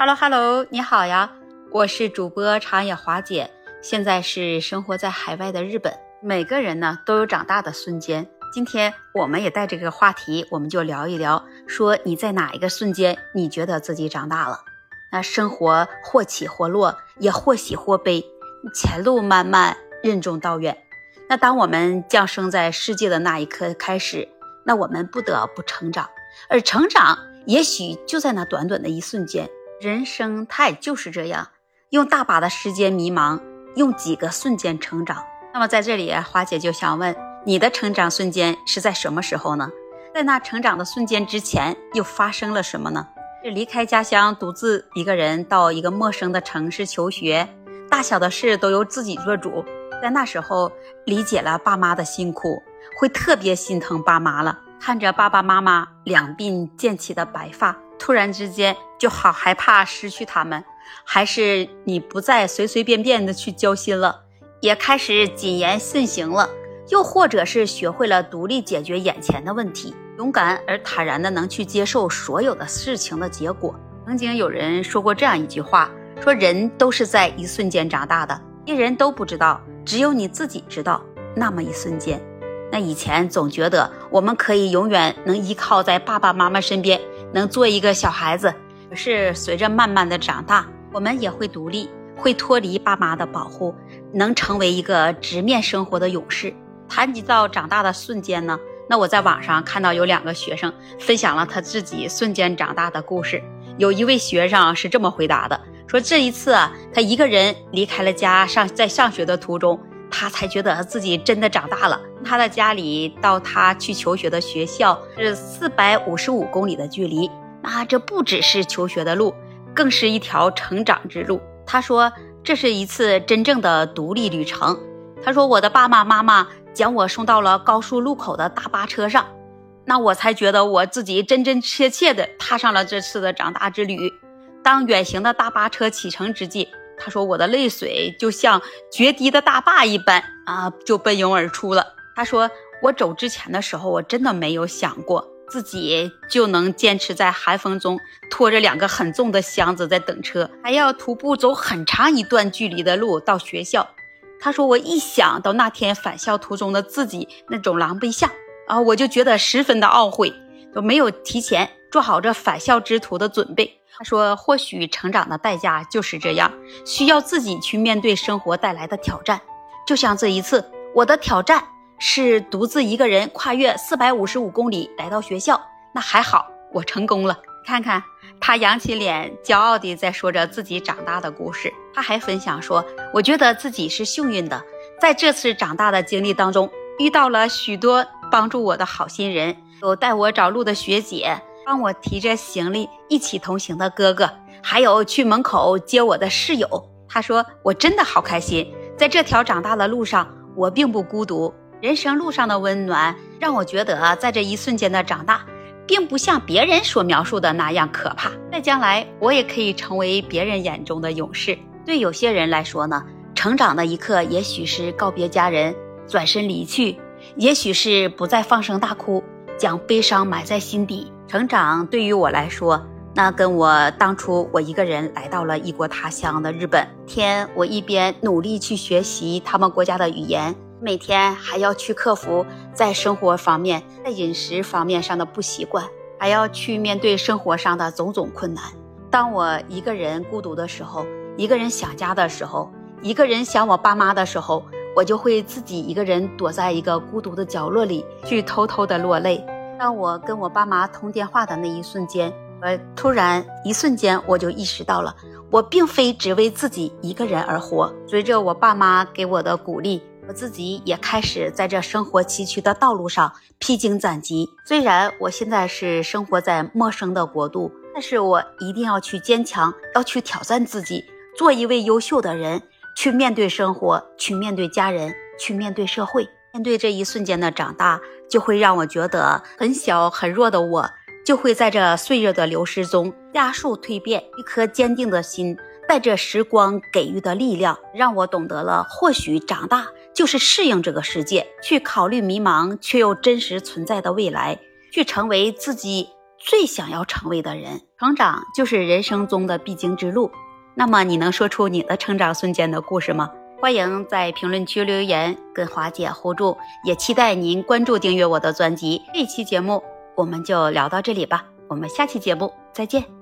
Hello Hello，你好呀，我是主播长野华姐，现在是生活在海外的日本。每个人呢都有长大的瞬间，今天我们也带这个话题，我们就聊一聊，说你在哪一个瞬间你觉得自己长大了？那生活或起或落，也或喜或悲，前路漫漫，任重道远。那当我们降生在世界的那一刻开始，那我们不得不成长，而成长也许就在那短短的一瞬间。人生它也就是这样，用大把的时间迷茫，用几个瞬间成长。那么在这里，花姐就想问，你的成长瞬间是在什么时候呢？在那成长的瞬间之前，又发生了什么呢？是离开家乡，独自一个人到一个陌生的城市求学，大小的事都由自己做主。在那时候，理解了爸妈的辛苦，会特别心疼爸妈了。看着爸爸妈妈两鬓渐起的白发。突然之间就好害怕失去他们，还是你不再随随便便的去交心了，也开始谨言慎行了，又或者是学会了独立解决眼前的问题，勇敢而坦然的能去接受所有的事情的结果。曾经有人说过这样一句话，说人都是在一瞬间长大的，别人都不知道，只有你自己知道那么一瞬间。那以前总觉得我们可以永远能依靠在爸爸妈妈身边。能做一个小孩子，可是随着慢慢的长大，我们也会独立，会脱离爸妈的保护，能成为一个直面生活的勇士。谈及到长大的瞬间呢，那我在网上看到有两个学生分享了他自己瞬间长大的故事。有一位学生是这么回答的：说这一次啊，他一个人离开了家，上在上学的途中，他才觉得自己真的长大了。他的家里到他去求学的学校是四百五十五公里的距离，那这不只是求学的路，更是一条成长之路。他说，这是一次真正的独立旅程。他说，我的爸爸妈妈将我送到了高速路口的大巴车上，那我才觉得我自己真真切切的踏上了这次的长大之旅。当远行的大巴车启程之际，他说，我的泪水就像决堤的大坝一般啊，就奔涌而出了。他说：“我走之前的时候，我真的没有想过自己就能坚持在寒风中拖着两个很重的箱子在等车，还要徒步走很长一段距离的路到学校。”他说：“我一想到那天返校途中的自己那种狼狈相啊，我就觉得十分的懊悔，都没有提前做好这返校之途的准备。”他说：“或许成长的代价就是这样，需要自己去面对生活带来的挑战，就像这一次我的挑战。”是独自一个人跨越四百五十五公里来到学校，那还好，我成功了。看看他扬起脸，骄傲地在说着自己长大的故事。他还分享说：“我觉得自己是幸运的，在这次长大的经历当中，遇到了许多帮助我的好心人，有带我找路的学姐，帮我提着行李一起同行的哥哥，还有去门口接我的室友。”他说：“我真的好开心，在这条长大的路上，我并不孤独。”人生路上的温暖，让我觉得在这一瞬间的长大，并不像别人所描述的那样可怕。在将来，我也可以成为别人眼中的勇士。对有些人来说呢，成长的一刻，也许是告别家人，转身离去；也许是不再放声大哭，将悲伤埋在心底。成长对于我来说，那跟我当初我一个人来到了异国他乡的日本，天，我一边努力去学习他们国家的语言。每天还要去克服在生活方面、在饮食方面上的不习惯，还要去面对生活上的种种困难。当我一个人孤独的时候，一个人想家的时候，一个人想我爸妈的时候，我就会自己一个人躲在一个孤独的角落里，去偷偷的落泪。当我跟我爸妈通电话的那一瞬间，呃，突然一瞬间我就意识到了，我并非只为自己一个人而活。随着我爸妈给我的鼓励。我自己也开始在这生活崎岖的道路上披荆斩棘。虽然我现在是生活在陌生的国度，但是我一定要去坚强，要去挑战自己，做一位优秀的人，去面对生活，去面对家人，去面对社会。面对这一瞬间的长大，就会让我觉得很小很弱的我，就会在这岁月的流逝中加速蜕变。一颗坚定的心，带着时光给予的力量，让我懂得了，或许长大。就是适应这个世界，去考虑迷茫却又真实存在的未来，去成为自己最想要成为的人。成长就是人生中的必经之路。那么，你能说出你的成长瞬间的故事吗？欢迎在评论区留言，跟华姐互助。也期待您关注、订阅我的专辑。这期节目我们就聊到这里吧，我们下期节目再见。